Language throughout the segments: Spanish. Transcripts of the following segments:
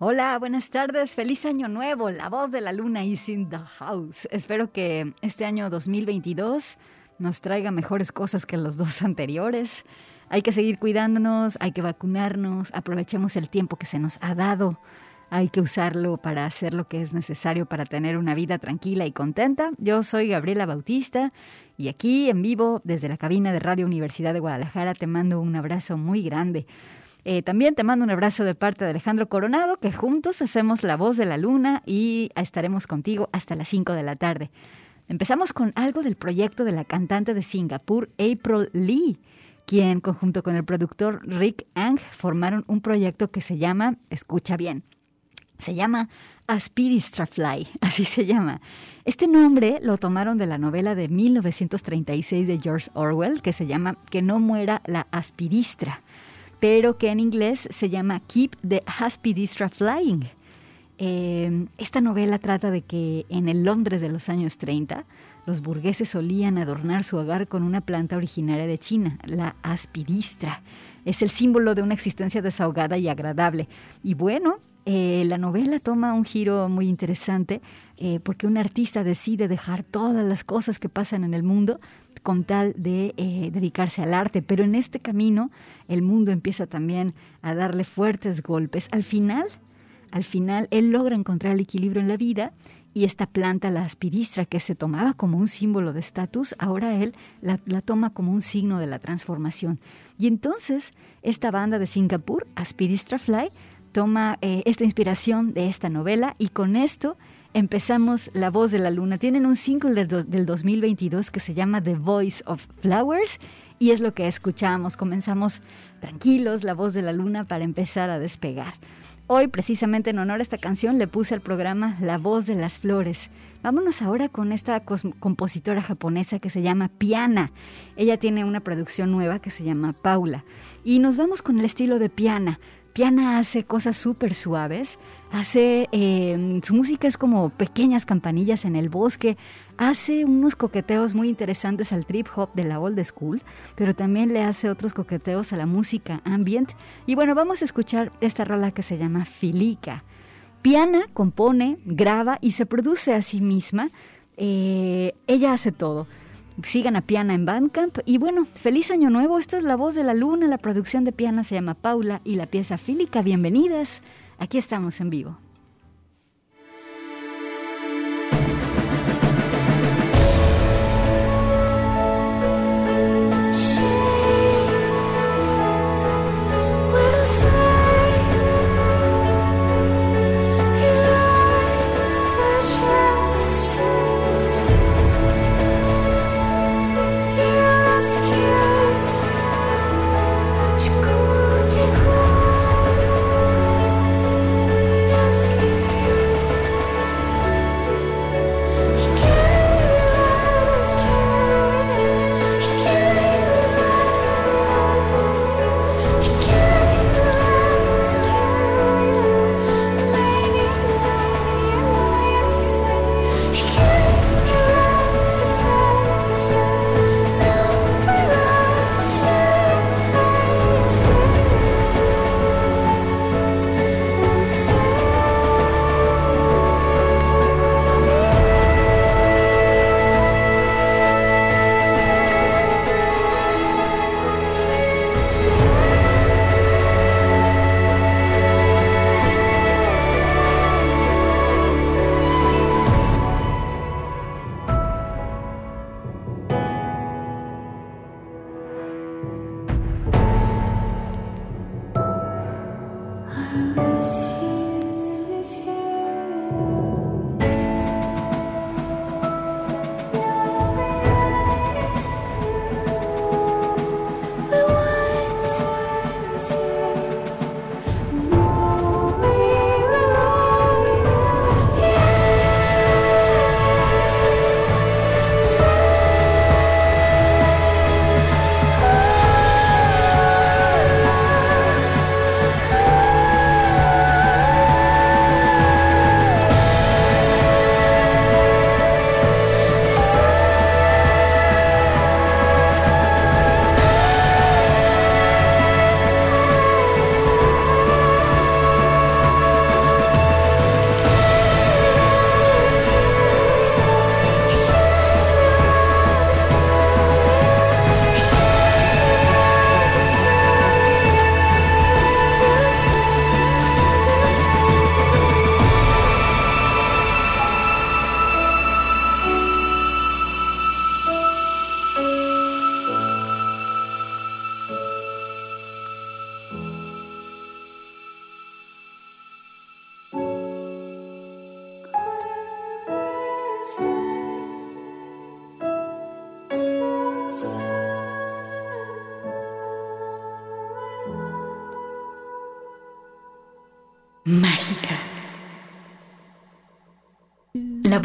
Hola, buenas tardes, feliz año nuevo. La voz de la luna is in the house. Espero que este año 2022 nos traiga mejores cosas que los dos anteriores. Hay que seguir cuidándonos, hay que vacunarnos, aprovechemos el tiempo que se nos ha dado. Hay que usarlo para hacer lo que es necesario para tener una vida tranquila y contenta. Yo soy Gabriela Bautista y aquí en vivo desde la cabina de Radio Universidad de Guadalajara te mando un abrazo muy grande. Eh, también te mando un abrazo de parte de Alejandro Coronado, que juntos hacemos La Voz de la Luna y estaremos contigo hasta las 5 de la tarde. Empezamos con algo del proyecto de la cantante de Singapur, April Lee, quien conjunto con el productor Rick Ang formaron un proyecto que se llama, escucha bien, se llama Aspidistrafly, así se llama. Este nombre lo tomaron de la novela de 1936 de George Orwell que se llama Que no muera la aspidistra pero que en inglés se llama Keep the Aspidistra Flying. Eh, esta novela trata de que en el Londres de los años 30, los burgueses solían adornar su hogar con una planta originaria de China, la aspidistra. Es el símbolo de una existencia desahogada y agradable. Y bueno, eh, la novela toma un giro muy interesante eh, porque un artista decide dejar todas las cosas que pasan en el mundo con tal de eh, dedicarse al arte, pero en este camino el mundo empieza también a darle fuertes golpes. Al final, al final, él logra encontrar el equilibrio en la vida y esta planta, la aspidistra, que se tomaba como un símbolo de estatus, ahora él la, la, toma como un signo de la transformación. Y entonces, esta banda de Singapur, Aspidistra Fly, toma eh, esta inspiración de esta novela y con esto empezamos La Voz de la Luna. Tienen un single del, del 2022 que se llama The Voice of Flowers y es lo que escuchamos. Comenzamos tranquilos, La Voz de la Luna, para empezar a despegar. Hoy, precisamente en honor a esta canción, le puse al programa La voz de las flores. Vámonos ahora con esta compositora japonesa que se llama Piana. Ella tiene una producción nueva que se llama Paula. Y nos vamos con el estilo de Piana. Piana hace cosas súper suaves, hace, eh, su música es como pequeñas campanillas en el bosque, hace unos coqueteos muy interesantes al trip hop de la old school, pero también le hace otros coqueteos a la música ambient. Y bueno, vamos a escuchar esta rola que se llama Filica. Piana compone, graba y se produce a sí misma. Eh, ella hace todo. Sigan a Piana en Bandcamp. Y bueno, feliz año nuevo. Esto es La Voz de la Luna. La producción de Piana se llama Paula y la pieza Fílica. Bienvenidas. Aquí estamos en vivo.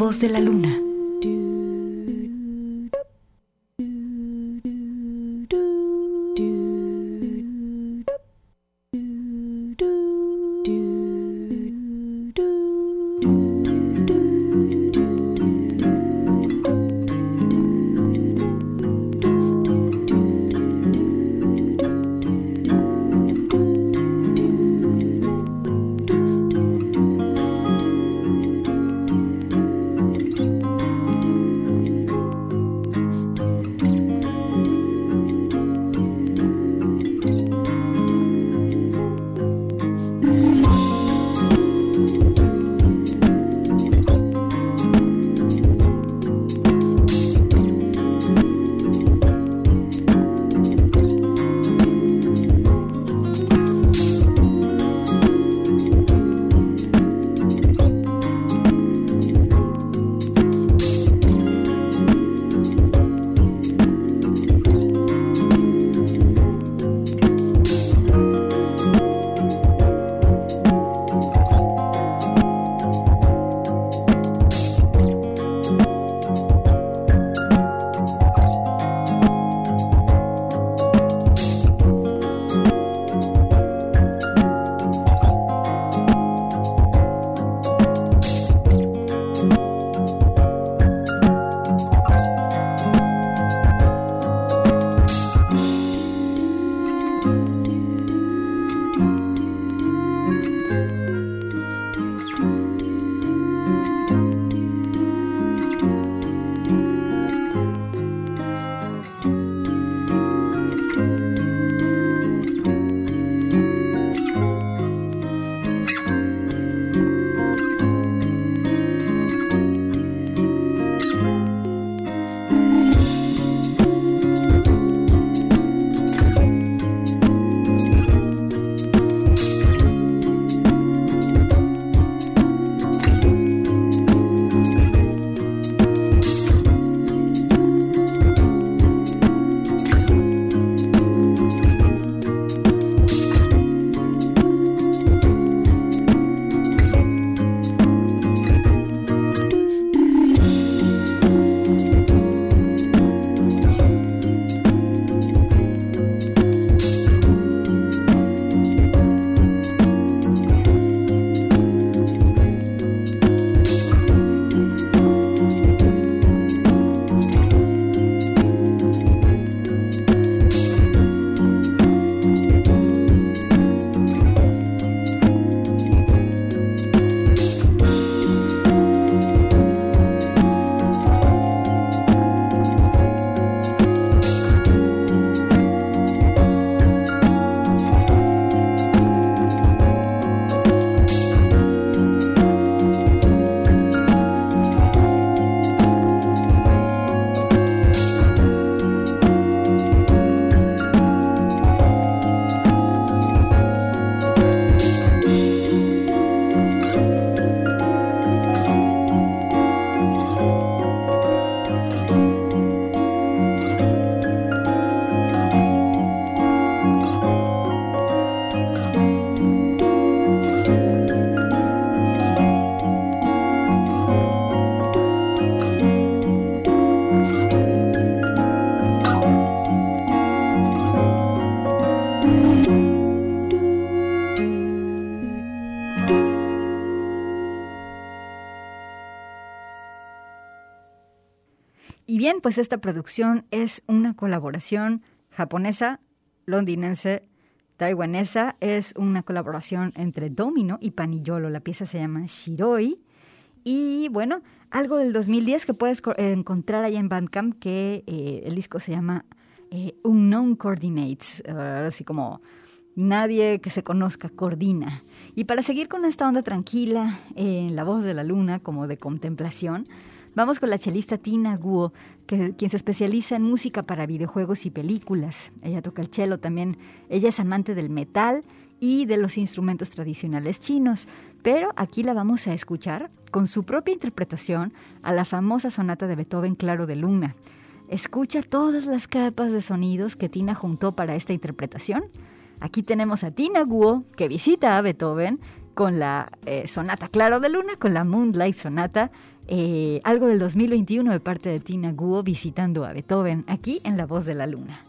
Voz de la luna. Bien, pues esta producción es una colaboración japonesa, londinense, taiwanesa. Es una colaboración entre Domino y Panillolo. La pieza se llama Shiroi. Y bueno, algo del 2010 que puedes co- encontrar allá en Bandcamp, que eh, el disco se llama eh, Unknown Coordinates, eh, así como nadie que se conozca coordina. Y para seguir con esta onda tranquila, eh, en la voz de la luna, como de contemplación, vamos con la chelista Tina Guo, quien se especializa en música para videojuegos y películas. Ella toca el cello también. Ella es amante del metal y de los instrumentos tradicionales chinos, pero aquí la vamos a escuchar con su propia interpretación a la famosa sonata de Beethoven Claro de Luna. Escucha todas las capas de sonidos que Tina juntó para esta interpretación. Aquí tenemos a Tina Guo, que visita a Beethoven con la eh, Sonata Claro de Luna, con la Moonlight Sonata. Eh, algo del 2021 de parte de Tina Guo visitando a Beethoven aquí en La Voz de la Luna.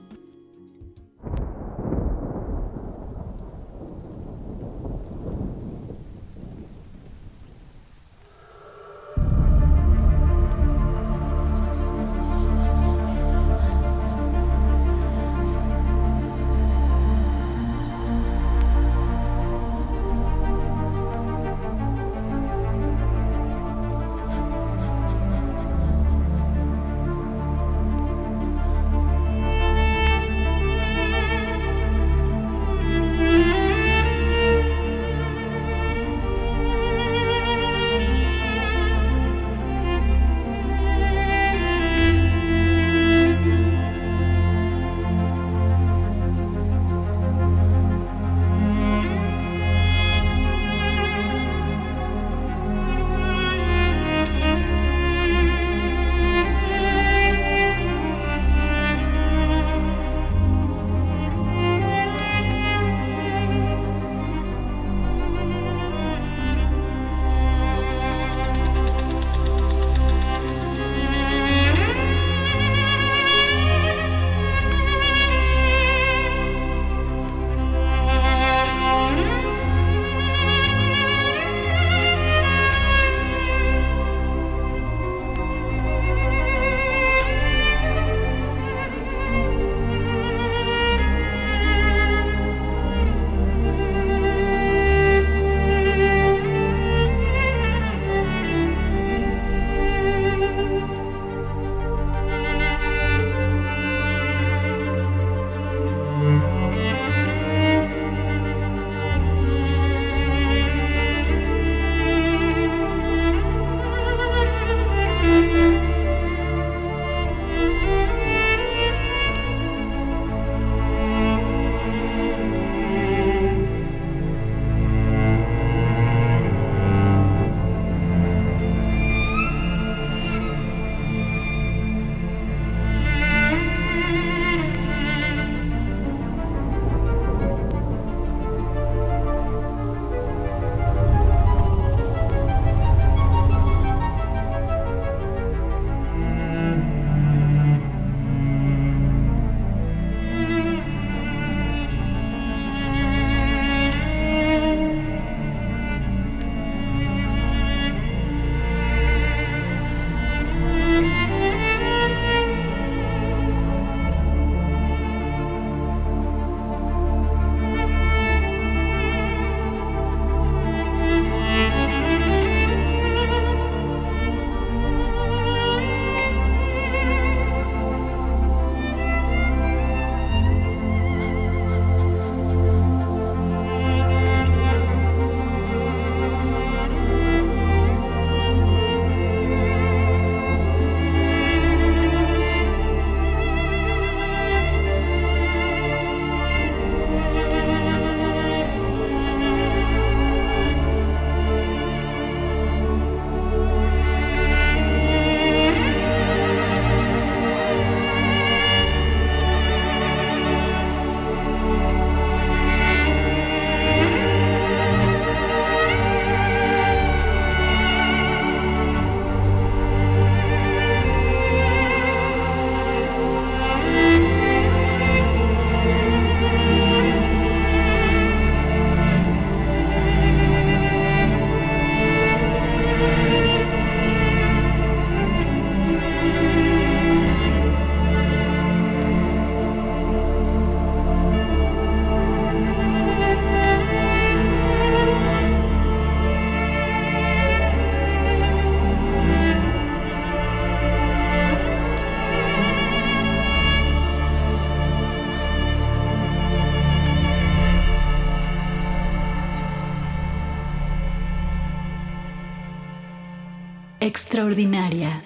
Extraordinaria.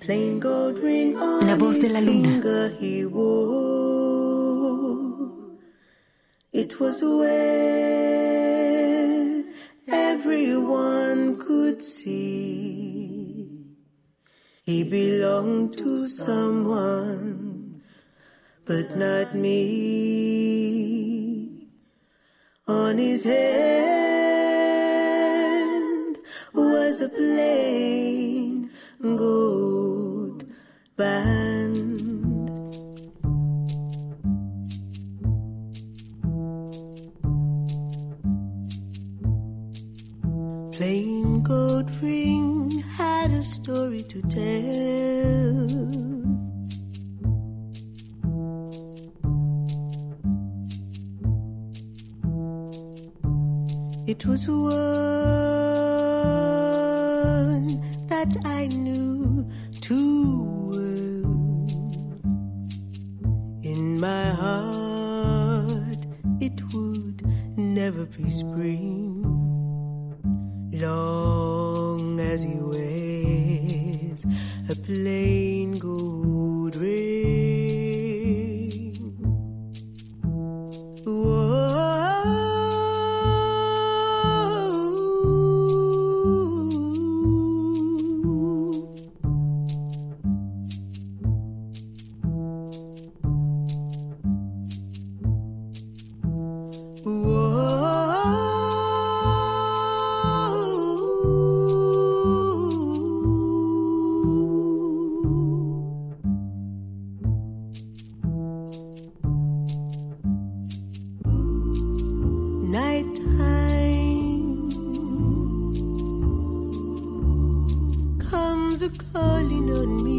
Plain gold ring on La voz de la luna. It was where everyone could see. He belonged to someone, but not me. On his head good band. Plain gold ring had a story to tell. It was one that I be spring. Long as he wears a plain comes a calling on me.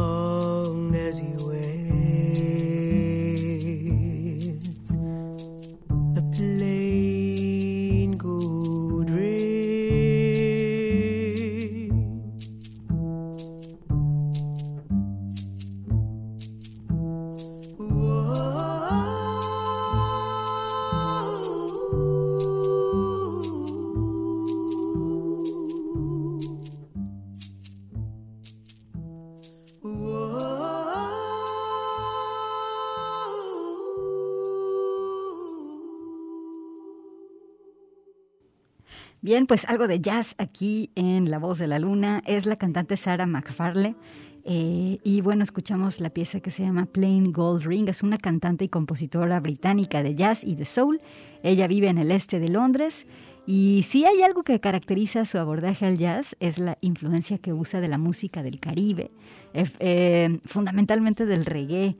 long as you wait. Pues algo de jazz aquí en La Voz de la Luna es la cantante Sarah McFarlane. eh, y bueno, escuchamos la pieza que se llama Plain Gold Ring. Es una cantante y compositora británica de jazz y de soul. Ella vive en el este de Londres. Y si hay algo que caracteriza su abordaje al jazz es la influencia que usa de la música del Caribe, eh, eh, fundamentalmente del reggae.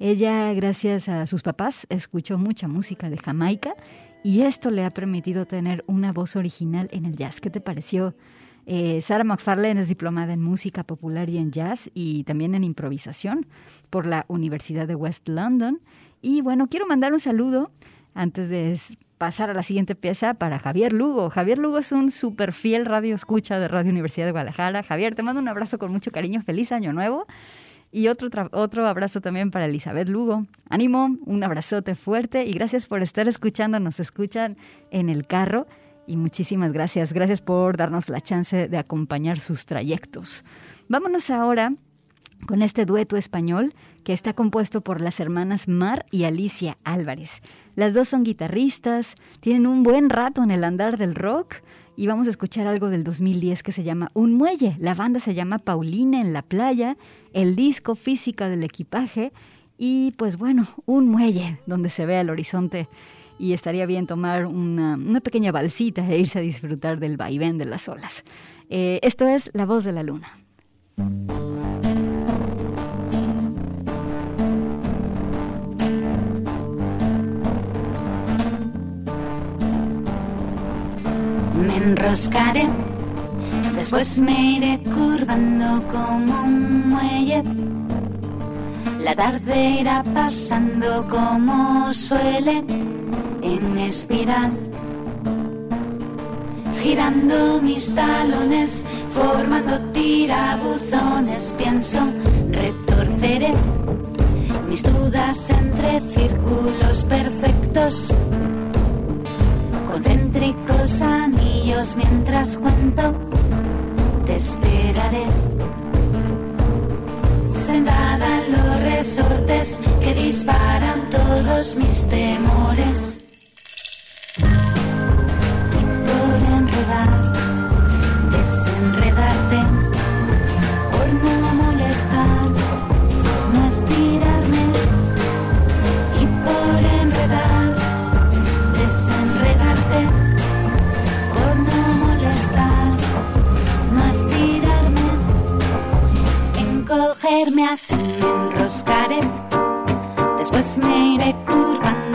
Ella, gracias a sus papás, escuchó mucha música de Jamaica y esto le ha permitido tener una voz original en el jazz. ¿Qué te pareció? Eh, McFarlane es diplomada en música popular y en jazz y también en improvisación por la Universidad de West London. Y bueno, quiero mandar un saludo antes de pasar a la siguiente pieza para Javier Lugo. Javier Lugo es un súper fiel radio escucha de Radio Universidad de Guadalajara. Javier, te mando un abrazo con mucho cariño. Feliz año nuevo. Y otro, otro abrazo también para Elizabeth Lugo. Ánimo, un abrazote fuerte y gracias por estar escuchando. Nos escuchan en el carro y muchísimas gracias. Gracias por darnos la chance de acompañar sus trayectos. Vámonos ahora con este dueto español que está compuesto por las hermanas Mar y Alicia Álvarez. Las dos son guitarristas, tienen un buen rato en el andar del rock y vamos a escuchar algo del 2010 que se llama Un Muelle. La banda se llama Paulina en la playa, el disco Física del equipaje y pues bueno, un muelle donde se vea el horizonte y estaría bien tomar una, una pequeña balsita e irse a disfrutar del vaivén de las olas. Eh, esto es La Voz de la Luna. Enroscaré, después me iré curvando como un muelle. La tarde irá pasando como suele en espiral. Girando mis talones, formando tirabuzones, pienso, retorceré mis dudas entre círculos perfectos concéntricos anillos mientras cuento, te esperaré. Sentada en los resortes que disparan todos mis temores. Así me enroscaré, después me iré curvando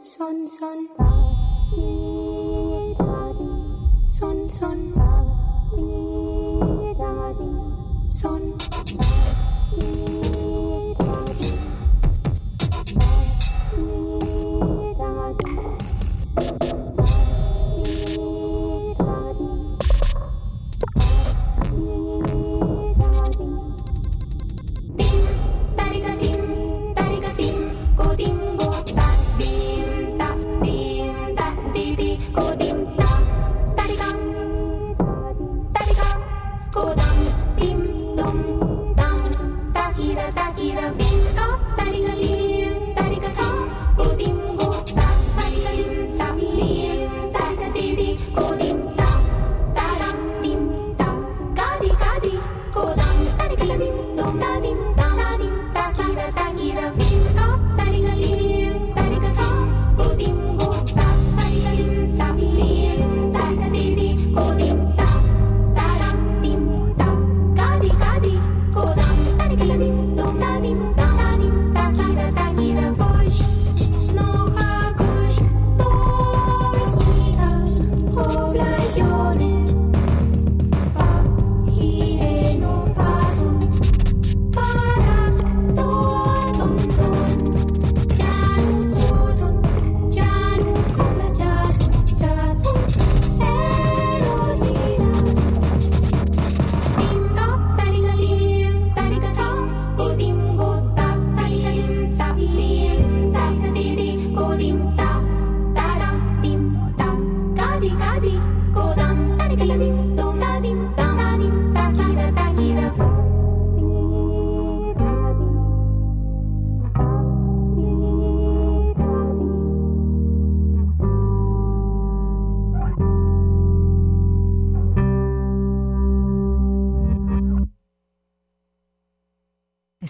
Son, son. Son, son. Son.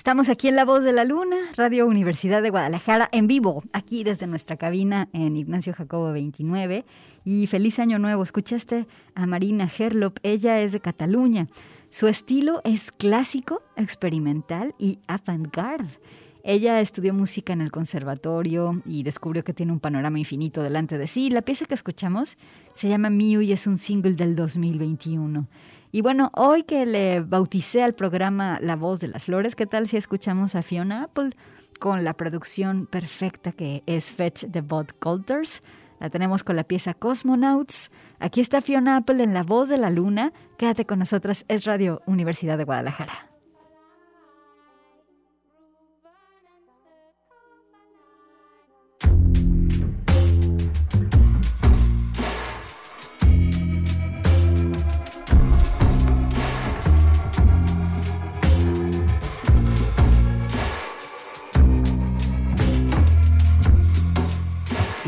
Estamos aquí en La Voz de la Luna, Radio Universidad de Guadalajara, en vivo, aquí desde nuestra cabina en Ignacio Jacobo 29. Y feliz año nuevo. Escuchaste a Marina Herlop, ella es de Cataluña. Su estilo es clásico, experimental y avant-garde. Ella estudió música en el conservatorio y descubrió que tiene un panorama infinito delante de sí. La pieza que escuchamos se llama Miu y es un single del 2021. Y bueno, hoy que le bauticé al programa La Voz de las Flores, ¿qué tal si escuchamos a Fiona Apple con la producción perfecta que es Fetch the Bot Coulters? La tenemos con la pieza Cosmonauts. Aquí está Fiona Apple en La Voz de la Luna. Quédate con nosotras, es Radio Universidad de Guadalajara.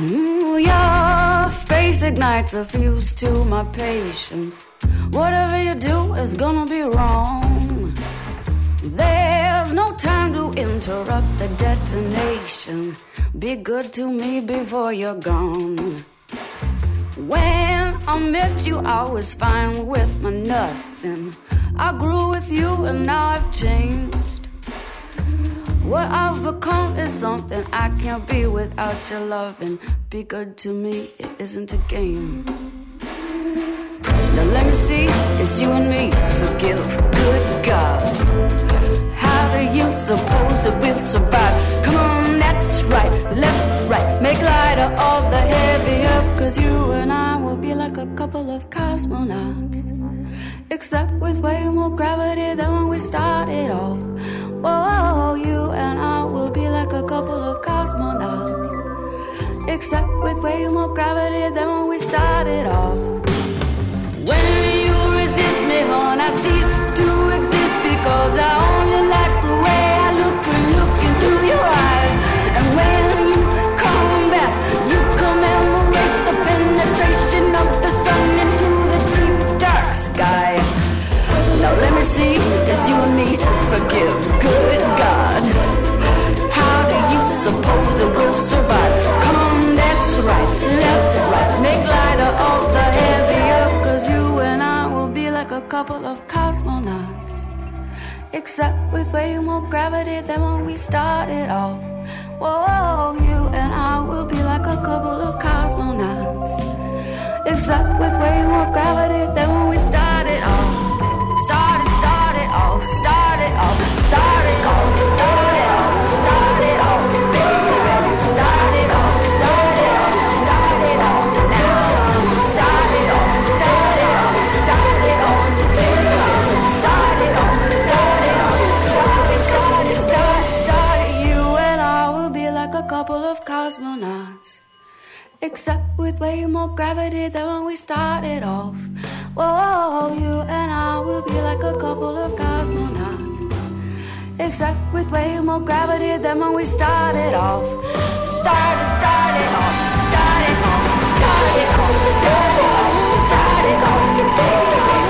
Your face ignites a fuse to my patience. Whatever you do is gonna be wrong. There's no time to interrupt the detonation. Be good to me before you're gone. When I met you, I was fine with my nothing. I grew with you and now I've changed. What I've become is something I can't be without your loving. Be good to me, it isn't a game. Now let me see, it's you and me. Forgive, good God. How do you suppose that we'll survive? Come on, that's right. Left, right. Make lighter all the heavier. Cause you and I be like a couple of cosmonauts. Except with way more gravity than when we started off. Whoa, you and I will be like a couple of cosmonauts. Except with way more gravity than when we started off. When you resist me, hon, I cease to exist because I only like we see is you and me. Forgive, good God. How do you suppose it will survive? Come, that's right, left, right. Make lighter all the heavier. Cause you and I will be like a couple of cosmonauts. Except with way more gravity than when we started off. Whoa, you and I will be like a couple of cosmonauts. Except with way more gravity than when we started except with way more gravity than when we started off. Oh, you and I will be like a couple of cosmonauts. Except with way more gravity than when we started off. Started, started off, started off, started off, started off, started off. Started off.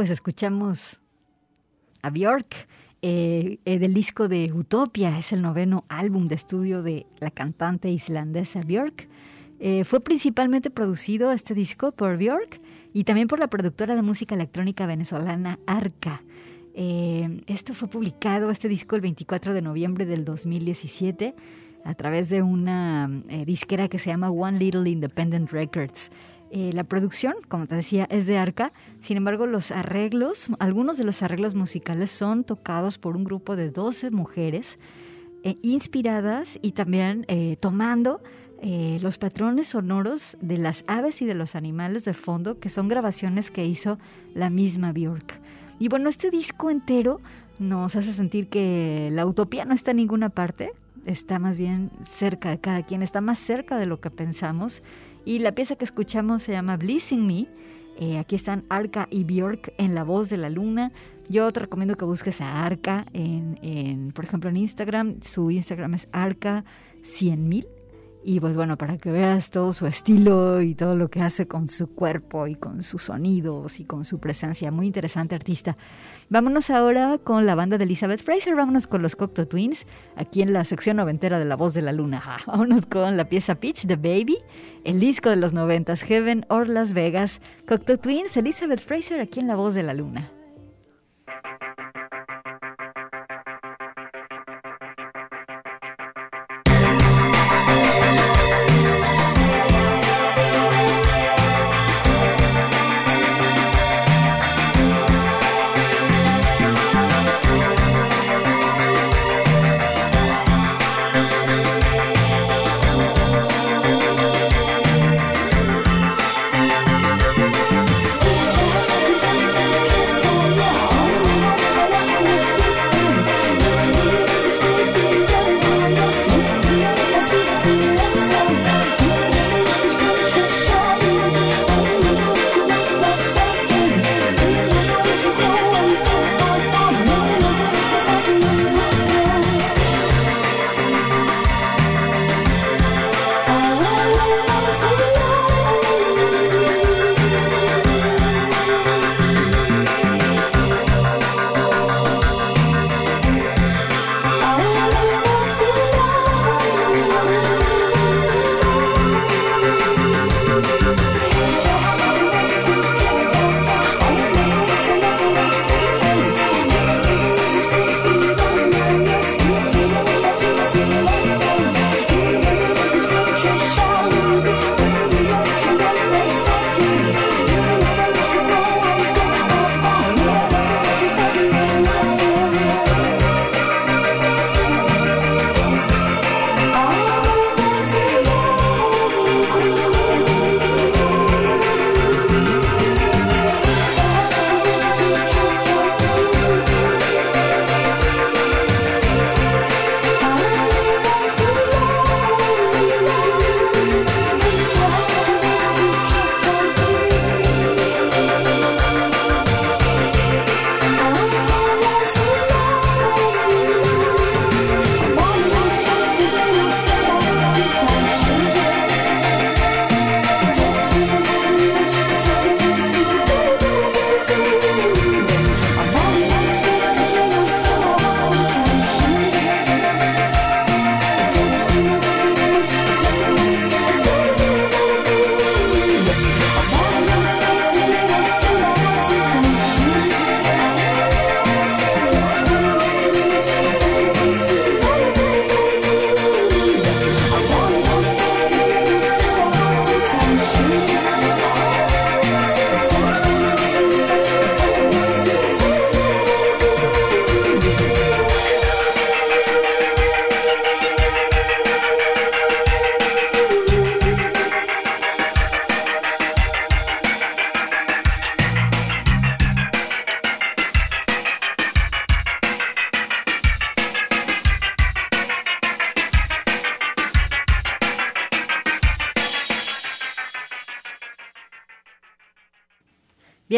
pues escuchamos a Björk eh, eh, del disco de Utopia. Es el noveno álbum de estudio de la cantante islandesa Björk. Eh, fue principalmente producido este disco por Björk y también por la productora de música electrónica venezolana Arca. Eh, esto fue publicado, este disco, el 24 de noviembre del 2017 a través de una disquera que se llama One Little Independent Records. Eh, la producción, como te decía, es de Arca, sin embargo los arreglos, algunos de los arreglos musicales son tocados por un grupo de 12 mujeres eh, inspiradas y también eh, tomando los patrones sonoros de las aves y de los animales de fondo, que son grabaciones que hizo la misma Björk. Y bueno, este disco entero nos hace sentir que la utopía no está en ninguna parte, está más bien cerca de cada quien, está más cerca de lo que pensamos. Y la pieza que escuchamos se llama Blissing Me. Eh, aquí están Arca y Björk en La Voz de la Luna. Yo te recomiendo que busques a Arca, en, por ejemplo, en Instagram. Su Instagram es Arca 100.000. Y pues bueno, para que veas todo su estilo y todo lo que hace con su cuerpo y con sus sonidos y con su presencia. Muy interesante artista. Vámonos ahora con la banda de Elizabeth Fraser. Vámonos con los Cocteau Twins, aquí en la sección noventera de La Voz de la Luna. Ja, Vámonos con la pieza Pitch de Baby, el disco de los noventas, Heaven or Las Vegas. Cocteau Twins, Elizabeth Fraser, aquí en La Voz de la Luna.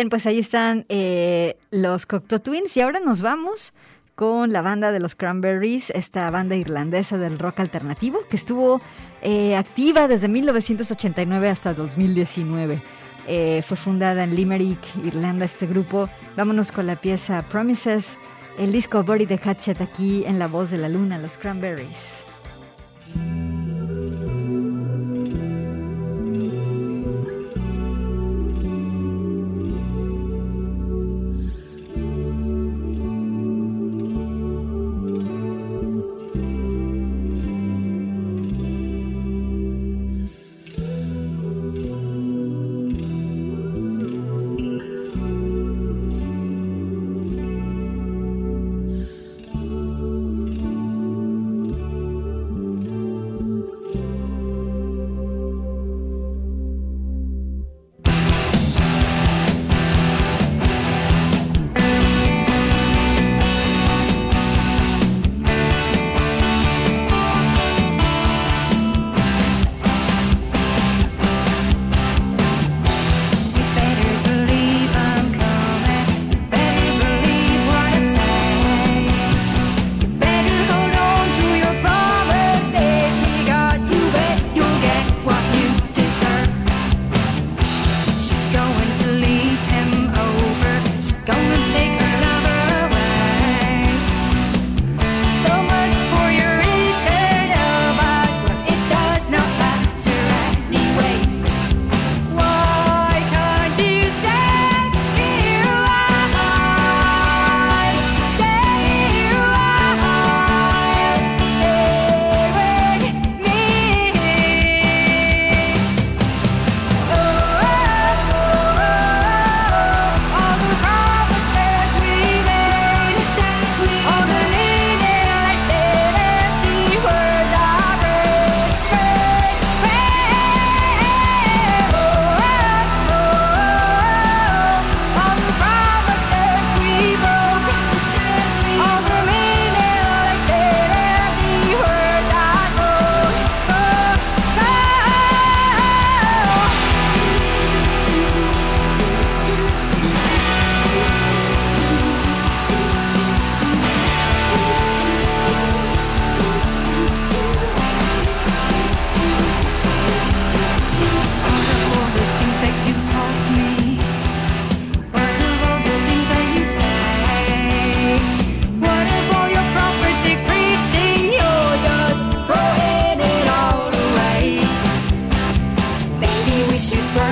Bien, pues ahí están eh, los Cocteau Twins y ahora nos vamos con la banda de los Cranberries, esta banda irlandesa del rock alternativo que estuvo eh, activa desde 1989 hasta 2019. Eh, fue fundada en Limerick, Irlanda, este grupo. Vámonos con la pieza Promises, el disco Body de Hatchet aquí en La Voz de la Luna, los Cranberries. 喜欢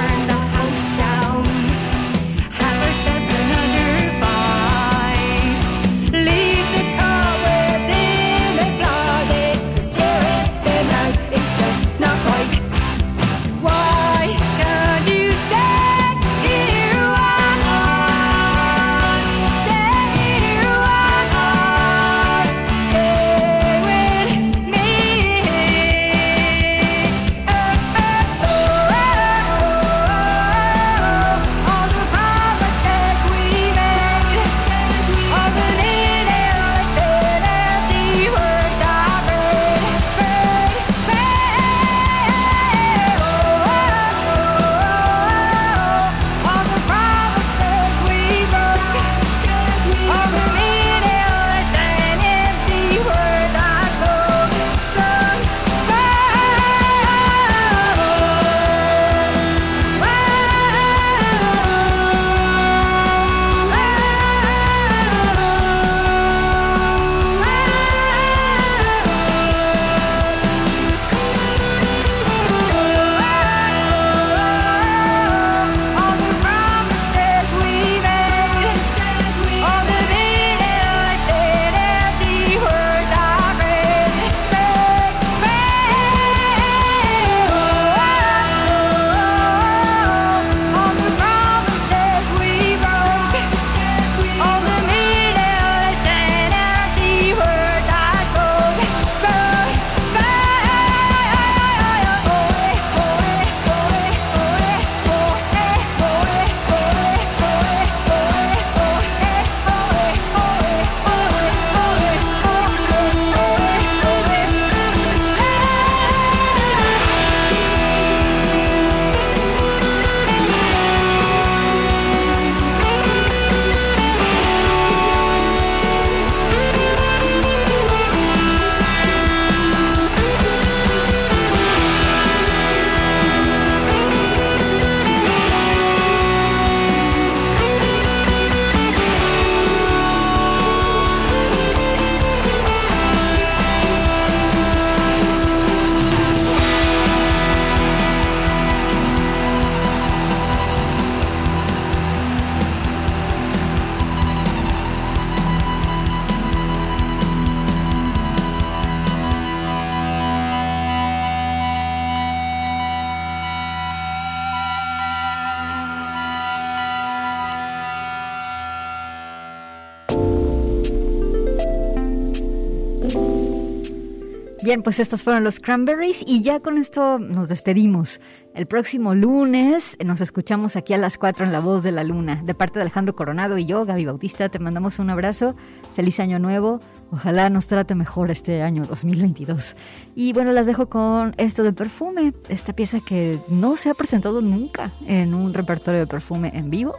Bien, pues estos fueron los Cranberries y ya con esto nos despedimos. El próximo lunes nos escuchamos aquí a las 4 en La Voz de la Luna. De parte de Alejandro Coronado y yo, Gaby Bautista, te mandamos un abrazo. Feliz año nuevo. Ojalá nos trate mejor este año 2022. Y bueno, las dejo con esto de perfume, esta pieza que no se ha presentado nunca en un repertorio de perfume en vivo.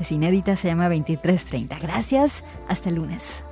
Es inédita, se llama 2330. Gracias, hasta el lunes.